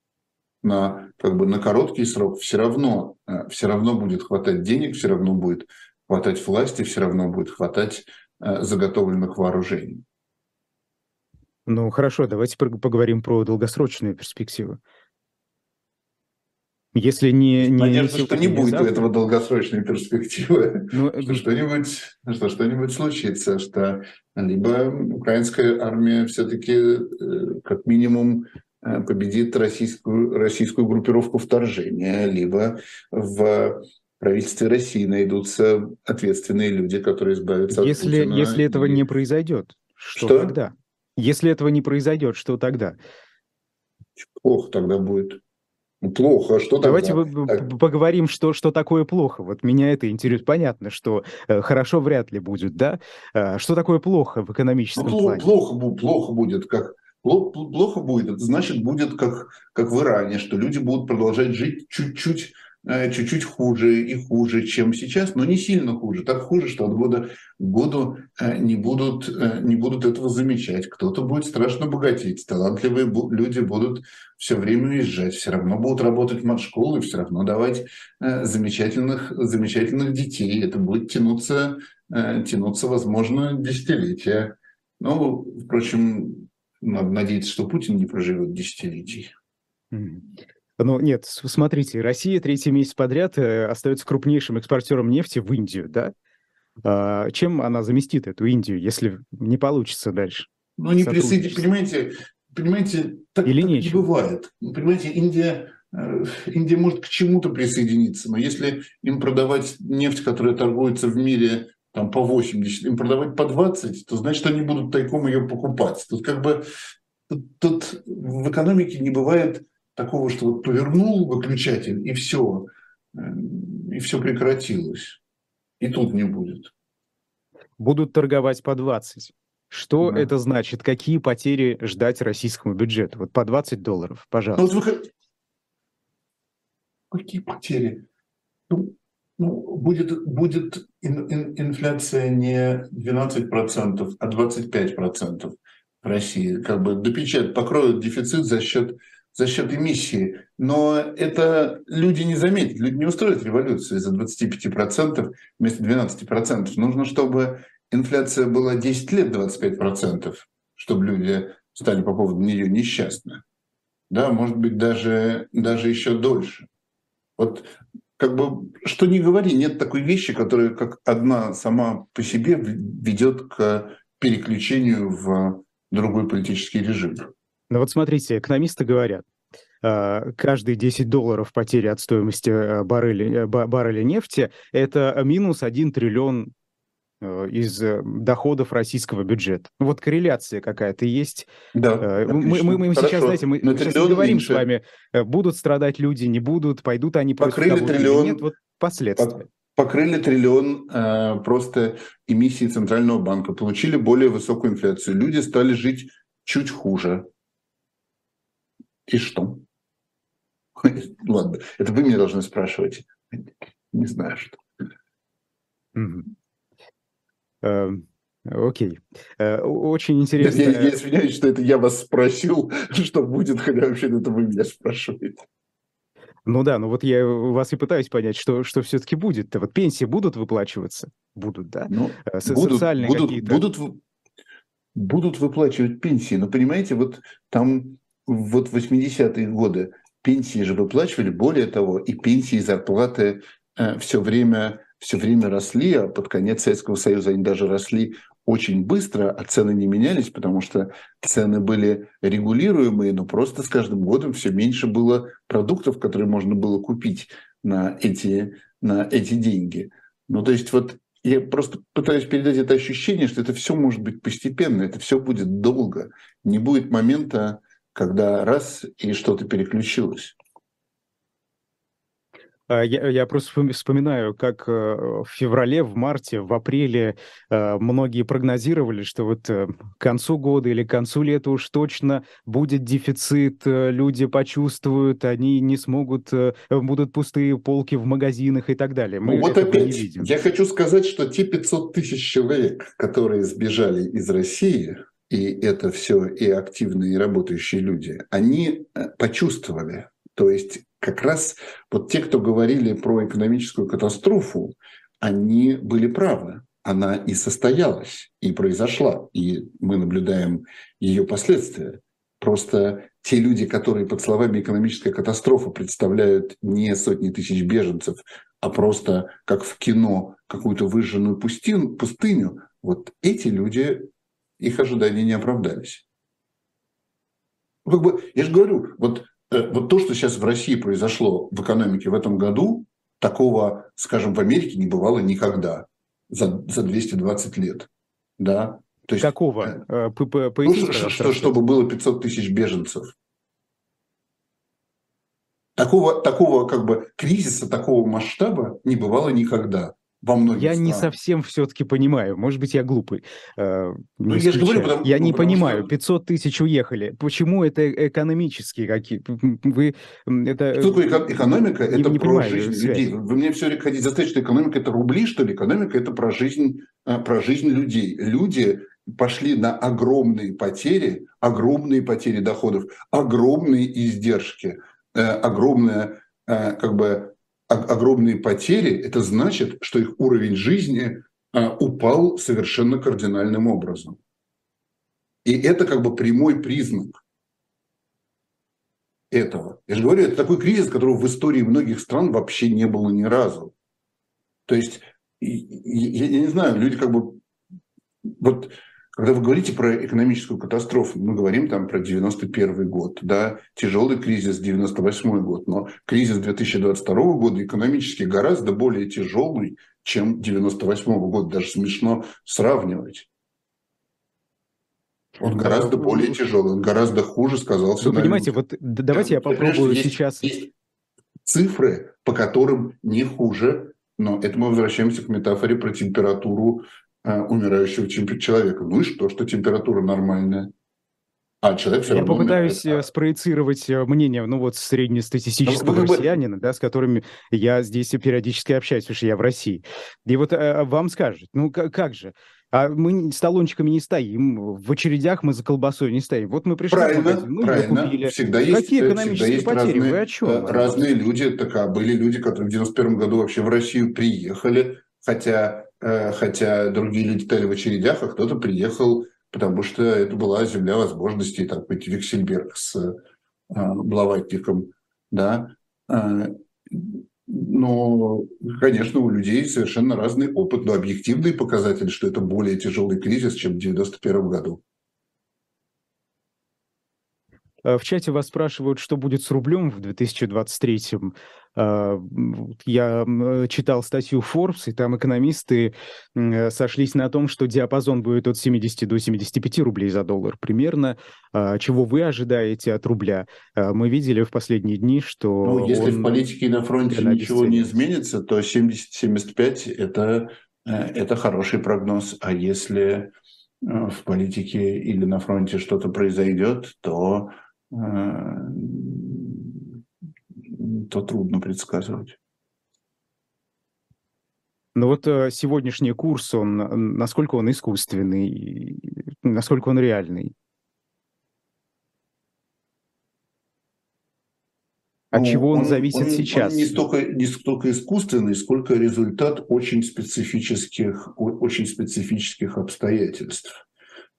S2: На, как бы на короткий срок все равно, э, все равно будет хватать денег, все равно будет хватать власти, все равно будет хватать э, заготовленных вооружений.
S1: Ну хорошо, давайте поговорим про долгосрочную перспективу. Если не... не
S2: Надежда, что не будет завтра. у этого долгосрочной перспективы, ну, что э, что-нибудь, что что-нибудь случится, что либо украинская армия все-таки э, как минимум э, победит российскую, российскую группировку вторжения, либо в правительстве России найдутся ответственные люди, которые избавятся
S1: если, от Путина. Если этого не произойдет, что, что тогда? Если этого не произойдет, что тогда?
S2: Плохо тогда будет плохо, а что
S1: Давайте
S2: тогда?
S1: Поговорим, что, что такое плохо. Вот меня это интересует. Понятно, что э, хорошо вряд ли будет, да? Э, что такое плохо в экономическом ну, плане?
S2: Плохо, плохо будет, как плохо будет. Это значит будет как как в Иране, что люди будут продолжать жить чуть-чуть чуть-чуть хуже и хуже, чем сейчас, но не сильно хуже. Так хуже, что от года к году э, не будут, э, не будут этого замечать. Кто-то будет страшно богатеть. Талантливые люди будут все время уезжать, все равно будут работать в матшколы, все равно давать замечательных, замечательных детей. Это будет тянуться, тянуться, возможно, десятилетия. Но, впрочем, надо надеяться, что Путин не проживет десятилетий.
S1: Ну, нет, смотрите, Россия третий месяц подряд э, остается крупнейшим экспортером нефти в Индию, да? А, чем она заместит эту Индию, если не получится дальше?
S2: Ну, не присоединить, понимаете, понимаете, так, Или так не бывает. Понимаете, Индия, э, Индия может к чему-то присоединиться, но если им продавать нефть, которая торгуется в мире там по 80, им продавать по 20, то значит, они будут тайком ее покупать. Тут как бы тут, тут в экономике не бывает такого, что вот повернул выключатель, и все, э, и все прекратилось. И тут не будет.
S1: Будут торговать по 20. Что да. это значит? Какие потери ждать российскому бюджету? Вот по 20 долларов, пожалуйста. Ну, вот вы...
S2: Какие потери? Ну, ну, будет, будет ин, ин, инфляция не 12%, а 25% в России. Как бы допечат, покроют дефицит за счет за счет эмиссии. Но это люди не заметят, люди не устроят революцию из-за 25% вместо 12%. Нужно, чтобы инфляция была 10 лет 25%, чтобы люди стали по поводу нее несчастны. Да, может быть, даже, даже еще дольше. Вот как бы, что не говори, нет такой вещи, которая как одна сама по себе ведет к переключению в другой политический режим.
S1: Ну вот смотрите, экономисты говорят, а, каждые 10 долларов потери от стоимости а, барреля, э, барреля нефти – это минус 1 триллион э, из э, доходов российского бюджета. Вот корреляция какая-то есть. Да, мы, мы, мы сейчас, знаете, мы сейчас говорим меньше. с вами, будут страдать люди, не будут, пойдут они
S2: против Покрыли того триллион,
S1: нет, вот последствия.
S2: Покрыли триллион э, просто эмиссии Центрального банка, получили более высокую инфляцию. Люди стали жить чуть хуже. И что? Ладно, это вы меня должны спрашивать. Не знаю, что.
S1: Эм, окей. Э, очень интересно.
S2: Я, я извиняюсь, что это я вас спросил, что будет, хотя вообще это вы меня спрашиваете.
S1: Ну да, ну вот я вас и пытаюсь понять, что, что все-таки будет. Вот пенсии будут выплачиваться? Будут, да?
S2: Ну, э, будут, Социальные будут, какие-то... Будут, будут выплачивать пенсии. Но понимаете, вот там вот 80-е годы пенсии же выплачивали, более того, и пенсии, и зарплаты э, все время, все время росли, а под конец Советского Союза они даже росли очень быстро, а цены не менялись, потому что цены были регулируемые, но просто с каждым годом все меньше было продуктов, которые можно было купить на эти, на эти деньги. Ну, то есть вот я просто пытаюсь передать это ощущение, что это все может быть постепенно, это все будет долго. Не будет момента, когда раз и что-то переключилось.
S1: А, я, я просто вспоминаю, как э, в феврале, в марте, в апреле э, многие прогнозировали, что вот э, к концу года или к концу лета уж точно будет дефицит, люди почувствуют, они не смогут, будут пустые полки в магазинах и так далее.
S2: Мы ну, вот опять, не видим. я хочу сказать, что те 500 тысяч человек, которые сбежали из России, и это все и активные, и работающие люди, они э, почувствовали. То есть как раз вот те, кто говорили про экономическую катастрофу, они были правы. Она и состоялась, и произошла, и мы наблюдаем ее последствия. Просто те люди, которые под словами экономическая катастрофа представляют не сотни тысяч беженцев, а просто как в кино какую-то выжженную пустыню, вот эти люди их ожидания не оправдались. Ну, как бы, я же говорю, вот, э, вот то, что сейчас в России произошло в экономике в этом году, такого, скажем, в Америке не бывало никогда за, за 220 лет. Да?
S1: То есть, Какого?
S2: Э, ну, что, что, чтобы было 500 тысяч беженцев. Такого, такого как бы кризиса, такого масштаба не бывало никогда во многих
S1: Я
S2: странах.
S1: не совсем все-таки понимаю. Может быть, я глупый. Э,
S2: ну, я же говорю, потому,
S1: я
S2: ну,
S1: не понимаю.
S2: Что...
S1: 500 тысяч уехали. Почему это экономические какие? Вы
S2: это что такое экономика? Не, это не про понимаю, жизнь связь. людей. Вы мне все время хотите заставить, что экономика это рубли, что ли? Экономика это про жизнь, э, про жизнь людей. Люди пошли на огромные потери, огромные потери доходов, огромные издержки, э, огромная как бы огромные потери, это значит, что их уровень жизни а, упал совершенно кардинальным образом. И это как бы прямой признак этого. Я же говорю, это такой кризис, которого в истории многих стран вообще не было ни разу. То есть, я, я не знаю, люди как бы... Вот когда вы говорите про экономическую катастрофу, мы говорим там про 91 год, да, тяжелый кризис 98 год, но кризис 2022 года экономически гораздо более тяжелый, чем 98 года, даже смешно сравнивать. Он гораздо более тяжелый, он гораздо хуже сказался.
S1: Вы понимаете, людях. вот давайте я попробую есть, сейчас...
S2: Есть цифры, по которым не хуже, но это мы возвращаемся к метафоре про температуру умирающего человека. Ну и что, что температура нормальная? А человек все
S1: Я
S2: равно
S1: попытаюсь
S2: умирает.
S1: Э, спроецировать э, мнение, ну вот среднестатистического ну, россиянина, да, с которыми я здесь периодически общаюсь, потому что я в России. И вот а, вам скажут, ну как, как же, а мы с талончиками не стоим, в очередях мы за колбасой не стоим. Вот мы пришли
S2: правильно,
S1: в магазин, мы
S2: правильно.
S1: купили.
S2: Всегда есть,
S1: Какие экономические
S2: есть
S1: потери?
S2: Разные,
S1: Вы о чем?
S2: Разные люди, так, а были люди, которые в 91 году вообще в Россию приехали, хотя Э, хотя другие люди стали в очередях, а кто-то приехал, потому что это была земля возможностей, так быть, Виксельберг с э, Блаватником, да. Э, но, конечно, у людей совершенно разный опыт, но объективный показатель, что это более тяжелый кризис, чем в 1991 году.
S1: В чате вас спрашивают, что будет с рублем в 2023 а, я читал статью Forbes, и там экономисты сошлись на том, что диапазон будет от 70 до 75 рублей за доллар примерно. А, чего вы ожидаете от рубля? Мы видели в последние дни, что...
S2: Ну, если в политике и на фронте ничего не изменится, то 70-75 это, э, это хороший прогноз. А если э, в политике или на фронте что-то произойдет, то э, то трудно предсказывать.
S1: Но вот э, сегодняшний курс, он, насколько он искусственный, насколько он реальный? От ну, чего он, он зависит он, сейчас?
S2: Он не столько, не столько искусственный, сколько результат очень специфических, очень специфических обстоятельств.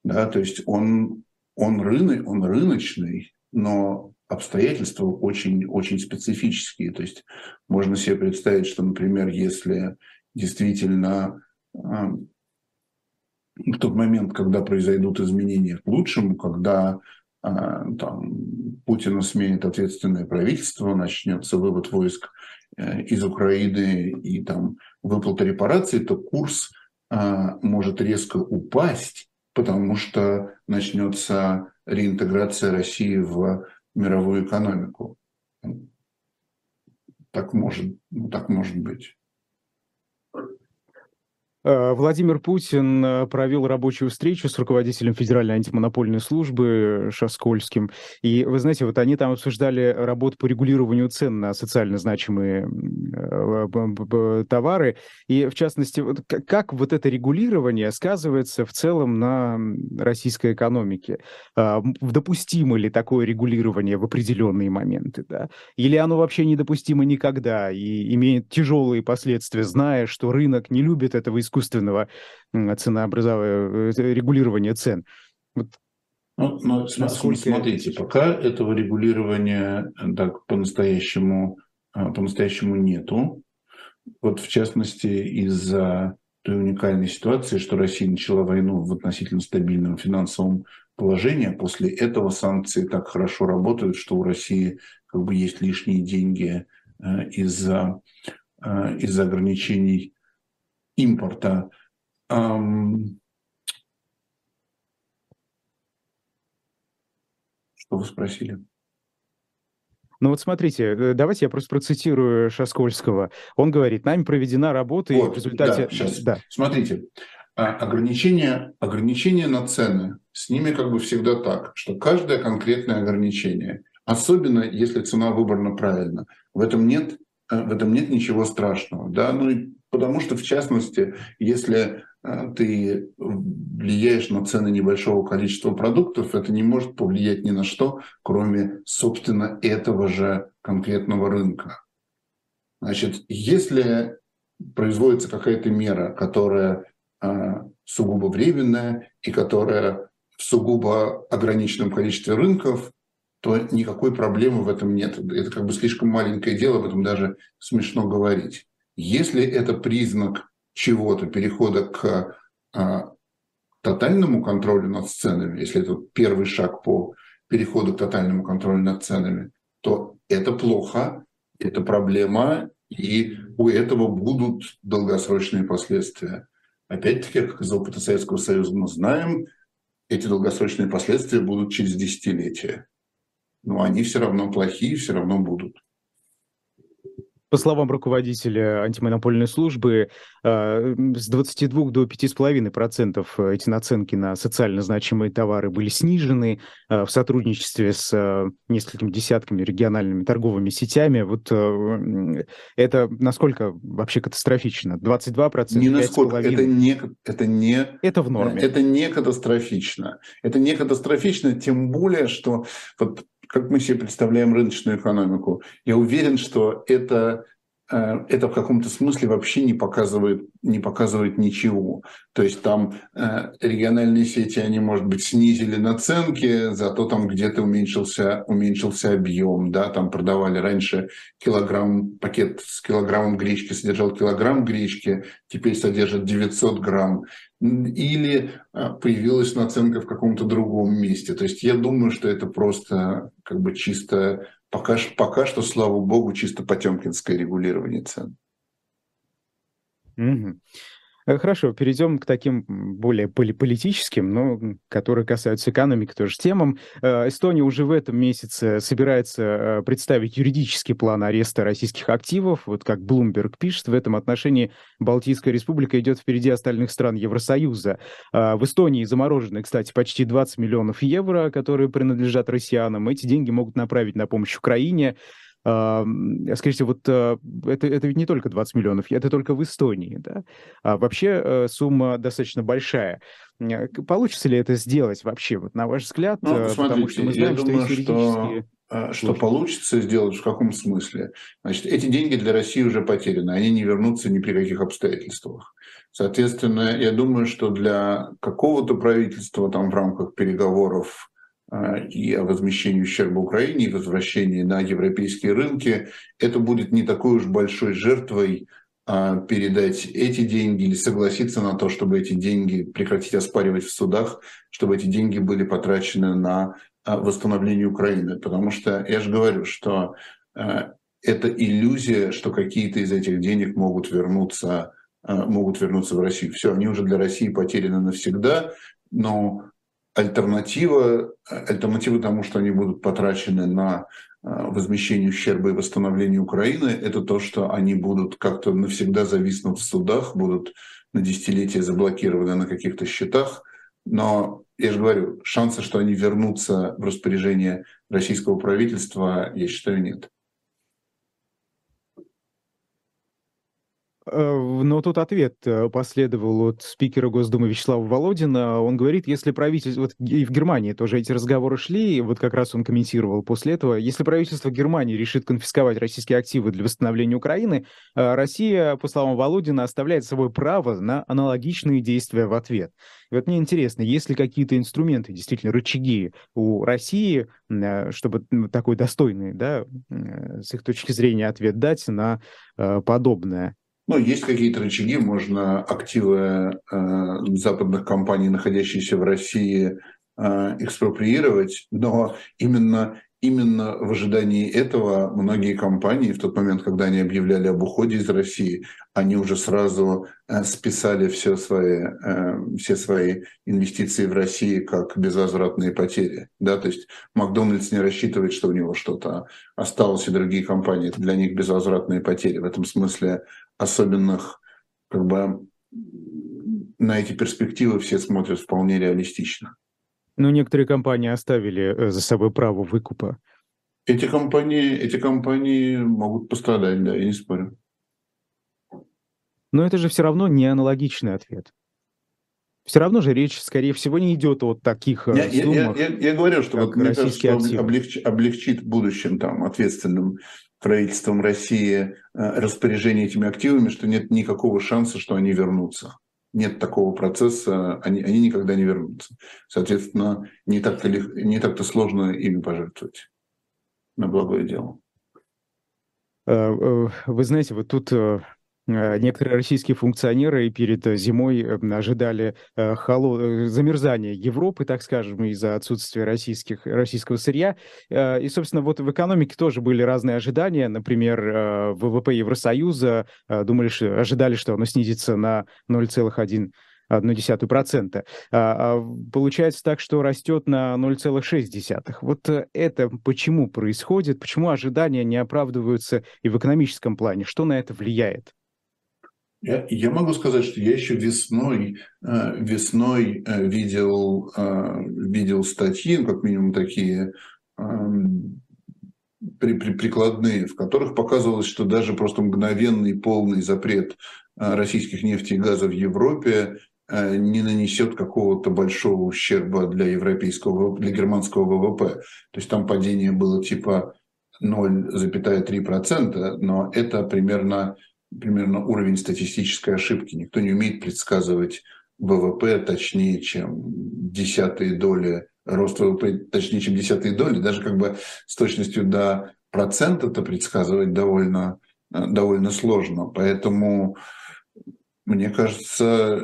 S2: Да, то есть он, он, рынок, он рыночный, но обстоятельства очень, очень специфические. То есть можно себе представить, что, например, если действительно а, в тот момент, когда произойдут изменения к лучшему, когда а, там, Путина сменит ответственное правительство, начнется вывод войск э, из Украины и там выплата репараций, то курс а, может резко упасть, потому что начнется реинтеграция России в мировую экономику. Так может, ну, так может быть.
S1: Э, Владимир Путин э, провел рабочую встречу с руководителем Федеральной антимонопольной службы Шаскольским. И вы знаете, вот они там обсуждали работу по регулированию цен на социально значимые э, товары. И в частности, как вот это регулирование сказывается в целом на российской экономике? А, допустимо ли такое регулирование в определенные моменты? Да? Или оно вообще недопустимо никогда и имеет тяжелые последствия, зная, что рынок не любит этого искусства искусственного ценообразования, э, регулирования цен. Вот
S2: ну, но насколько... смотрите, пока этого регулирования э, так по-настоящему э, по-настоящему нету. Вот в частности из-за той уникальной ситуации, что Россия начала войну в относительно стабильном финансовом положении, после этого санкции так хорошо работают, что у России как бы есть лишние деньги из-за из ограничений импорта. Что вы спросили?
S1: Ну вот смотрите, э, давайте я просто процитирую Шаскольского. Он говорит, нами проведена работа, вот, и в результате...
S2: Да, сейчас. Да. Смотрите, а, ограничения, ограничения на цены, с ними как бы всегда так, что каждое конкретное ограничение, особенно если цена выбрана правильно, в этом нет, э, в этом нет ничего страшного. Да? Ну, потому что, в частности, если э, ты влияешь на цены небольшого количества продуктов, это не может повлиять ни на что, кроме, собственно, этого же конкретного рынка. Значит, если производится какая-то мера, которая а, сугубо временная и которая в сугубо ограниченном количестве рынков, то никакой проблемы в этом нет. Это как бы слишком маленькое дело, об этом даже смешно говорить. Если это признак чего-то, перехода к а, тотальному контролю над сценами, если это первый шаг по переходу к тотальному контролю над ценами, то это плохо, это проблема, и у этого будут долгосрочные последствия. Опять-таки, как из опыта Советского Союза мы знаем, эти долгосрочные последствия будут через десятилетия. Но они все равно плохие, все равно будут.
S1: По словам руководителя антимонопольной службы, э, с 22 до 5,5% эти наценки на социально значимые товары были снижены э, в сотрудничестве с э, несколькими десятками региональными торговыми сетями. Вот это насколько вообще катастрофично? 22%?
S2: Не насколько. Это не, это не...
S1: Это в норме.
S2: Это не катастрофично. Это не катастрофично, тем более, что вот как мы себе представляем рыночную экономику. Я уверен, что это это в каком-то смысле вообще не показывает, не показывает ничего. То есть там э, региональные сети, они, может быть, снизили наценки, зато там где-то уменьшился, уменьшился объем. Да? Там продавали раньше килограмм, пакет с килограммом гречки содержал килограмм гречки, теперь содержит 900 грамм. Или э, появилась наценка в каком-то другом месте. То есть я думаю, что это просто как бы чисто Пока, пока что, слава богу, чисто потемкинское регулирование цен.
S1: Угу. Э, хорошо, перейдем к таким более политическим, но которые касаются экономики, тоже темам. Э, Эстония уже в этом месяце собирается э, представить юридический план ареста российских активов. Вот как Bloomberg пишет, в этом отношении Балтийская республика идет впереди остальных стран Евросоюза. В Эстонии заморожены, кстати, почти 20 миллионов евро, которые принадлежат россиянам. Эти деньги могут направить на помощь Украине. Скажите, вот э, это, это ведь не только 20 миллионов, это только в Эстонии, да? А вообще э, сумма достаточно большая. Э, получится ли это сделать вообще, вот на ваш взгляд?
S2: Ну, смотрите, Потому что мы знаем, я думаю, что, юридические... что, что получится сделать в каком смысле? Значит, эти деньги для России уже потеряны, они не вернутся ни при каких обстоятельствах. Соответственно, я думаю, что для какого-то правительства там в рамках переговоров и о возмещении ущерба Украине, и возвращении на европейские рынки, это будет не такой уж большой жертвой а, передать эти деньги или согласиться на то, чтобы эти деньги прекратить оспаривать в судах, чтобы эти деньги были потрачены на а, восстановление Украины. Потому что я же говорю, что это иллюзия, что какие-то из этих денег могут вернуться, могут вернуться в Россию. Все, они уже для России потеряны навсегда, но альтернатива, альтернатива тому, что они будут потрачены на а, возмещение ущерба и восстановление Украины, это то, что они будут как-то навсегда зависнуть в судах, будут на десятилетия заблокированы на каких-то счетах. Но я же говорю, шанса, что они вернутся в распоряжение российского правительства, я считаю, нет.
S1: Но тут ответ э, последовал от спикера Госдумы Вячеслава Володина. Он говорит, если правительство... Вот и в Германии тоже эти разговоры шли, и вот как раз он комментировал после этого. Если правительство Германии решит конфисковать российские активы для восстановления Украины, э, Россия, по словам Володина, оставляет собой право на аналогичные действия в ответ. И вот мне интересно, есть ли какие-то инструменты, действительно, рычаги у России, чтобы такой достойный, да, с их точки зрения, ответ дать на подобное?
S2: Ну, есть какие-то рычаги, можно активы э, западных компаний, находящиеся в России, э, экспроприировать, но именно, именно в ожидании этого многие компании в тот момент, когда они объявляли об уходе из России, они уже сразу э, списали все свои, э, все свои инвестиции в России как безвозвратные потери. Да? То есть Макдональдс не рассчитывает, что у него что-то осталось, и другие компании. Это для них безвозвратные потери. В этом смысле особенных как бы на эти перспективы все смотрят вполне реалистично.
S1: Но некоторые компании оставили э, за собой право выкупа.
S2: Эти компании, эти компании могут пострадать, да, я не спорю.
S1: Но это же все равно не аналогичный ответ. Все равно же речь, скорее всего, не идет о таких
S2: э, я, суммах. Я, я, я говорю, что вот, мне кажется, что облегч, облегчит будущим там, ответственным правительством России э, распоряжение этими активами, что нет никакого шанса, что они вернутся нет такого процесса, они, они никогда не вернутся. Соответственно, не так-то, не так-то сложно ими пожертвовать на благое дело.
S1: Э, э, вы знаете, вот тут некоторые российские функционеры перед э, зимой э, ожидали холод... замерзания Европы, так скажем, из-за отсутствия российских... российского сырья. И, собственно, вот в экономике тоже были разные ожидания. Например, ВВП Евросоюза думали, что ожидали, что оно снизится на 0,1 0,1%. А, а получается так, что растет на 0,6%. Вот это почему происходит? Почему ожидания не оправдываются и в экономическом плане? Что на это влияет?
S2: Я, я могу сказать, что я еще весной, э, весной э, видел, э, видел статьи, ну, как минимум такие эм, при, при, прикладные, в которых показывалось, что даже просто мгновенный полный запрет российских нефти и газа в Европе не нанесет какого-то большого ущерба для европейского, для германского ВВП. То есть там падение было типа 0,3%, но это примерно примерно уровень статистической ошибки. Никто не умеет предсказывать ВВП точнее, чем десятые доли, рост ВВП точнее, чем десятые доли. Даже как бы с точностью до процента это предсказывать довольно, довольно сложно. Поэтому, мне кажется,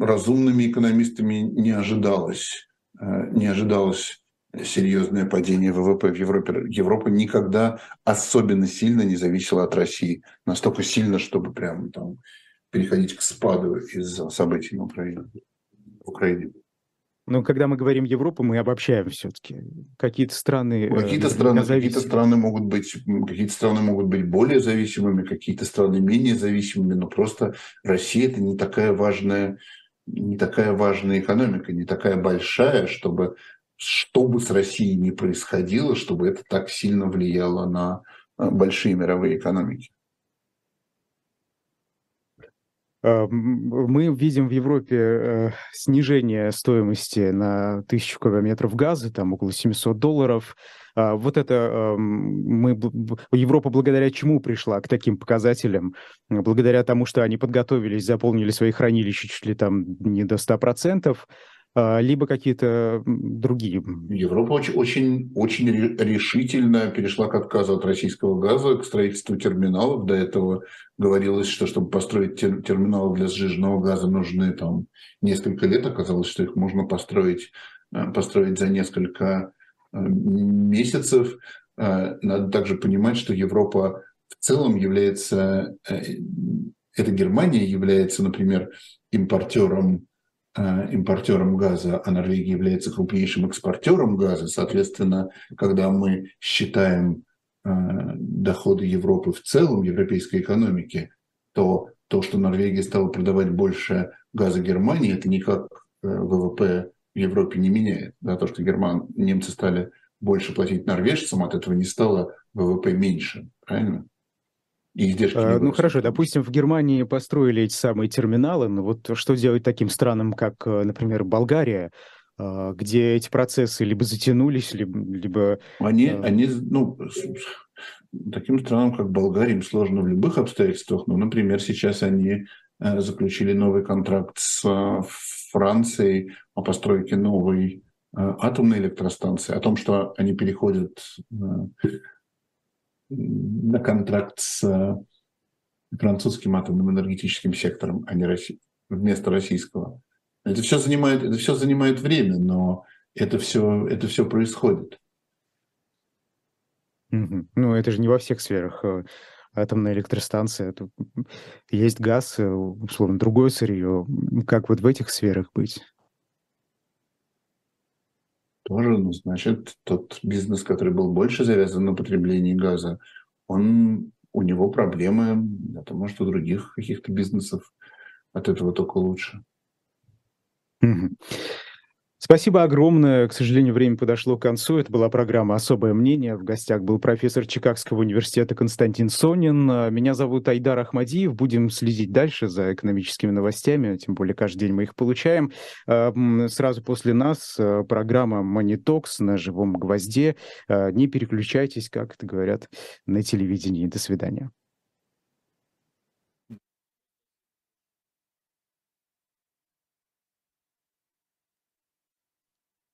S2: разумными экономистами не ожидалось, не ожидалось серьезное падение ВВП в Европе. Европа никогда особенно сильно не зависела от России. Настолько сильно, чтобы прямо там переходить к спаду из-за событий на Украине. в Украине.
S1: Но когда мы говорим Европа, мы обобщаем все-таки. Какие-то страны...
S2: Какие-то э, страны, какие-то страны могут быть, какие-то страны могут быть более зависимыми, какие-то страны менее зависимыми, но просто Россия это не такая важная, не такая важная экономика, не такая большая, чтобы что бы с Россией ни происходило, чтобы это так сильно влияло на э, большие мировые экономики.
S1: Э, мы видим в Европе э, снижение стоимости на тысячу кубометров газа, там около 700 долларов. А вот это мы, Европа благодаря чему пришла к таким показателям? Благодаря тому, что они подготовились, заполнили свои хранилища чуть ли там не до 100%, а, либо какие-то другие.
S2: Европа очень, очень, очень решительно перешла к отказу от российского газа, к строительству терминалов. До этого говорилось, что чтобы построить тер, терминалы для сжиженного газа нужны там несколько лет. Оказалось, что их можно построить, э, построить за несколько э, месяцев. Э, надо также понимать, что Европа в целом является, эта Германия является, например, импортером импортером газа, а Норвегия является крупнейшим экспортером газа. Соответственно, когда мы считаем э, доходы Европы в целом, европейской экономики, то то, что Норвегия стала продавать больше газа Германии, это никак э, ВВП в Европе не меняет. Да, то, что герман, немцы стали больше платить норвежцам, от этого не стало ВВП меньше. Правильно?
S1: И издержки а, ну хорошо, допустим, в Германии построили эти самые терминалы, но вот что делать таким странам, как, э, например, Болгария, а, где эти процессы либо затянулись, либо... либо
S2: они, а... они, ну, таким странам, как Болгария, им сложно в любых обстоятельствах. Ну, например, сейчас они э, заключили новый контракт с Францией о постройке новой атомной электростанции, о том, что они переходят на контракт с э, французским атомным энергетическим сектором, а не России, вместо российского. Это все занимает, это все занимает время, но это все, это все происходит.
S1: Ну, это же не во всех сферах. Э, атомная электростанция, есть газ, э, условно, другое сырье. Как вот в этих сферах быть?
S2: Тоже, ну, значит, тот бизнес, который был больше завязан на потреблении газа, он, у него проблемы, это может у других каких-то бизнесов от этого только лучше.
S1: Мгм. Спасибо огромное. К сожалению, время подошло к концу. Это была программа «Особое мнение». В гостях был профессор Чикагского университета Константин Сонин. А, меня зовут Айдар Ахмадиев. Будем следить дальше за экономическими новостями, тем более каждый день мы их получаем. А, сразу после нас а, программа «Монитокс» на живом гвозде. Не переключайтесь, как это говорят на телевидении. До свидания.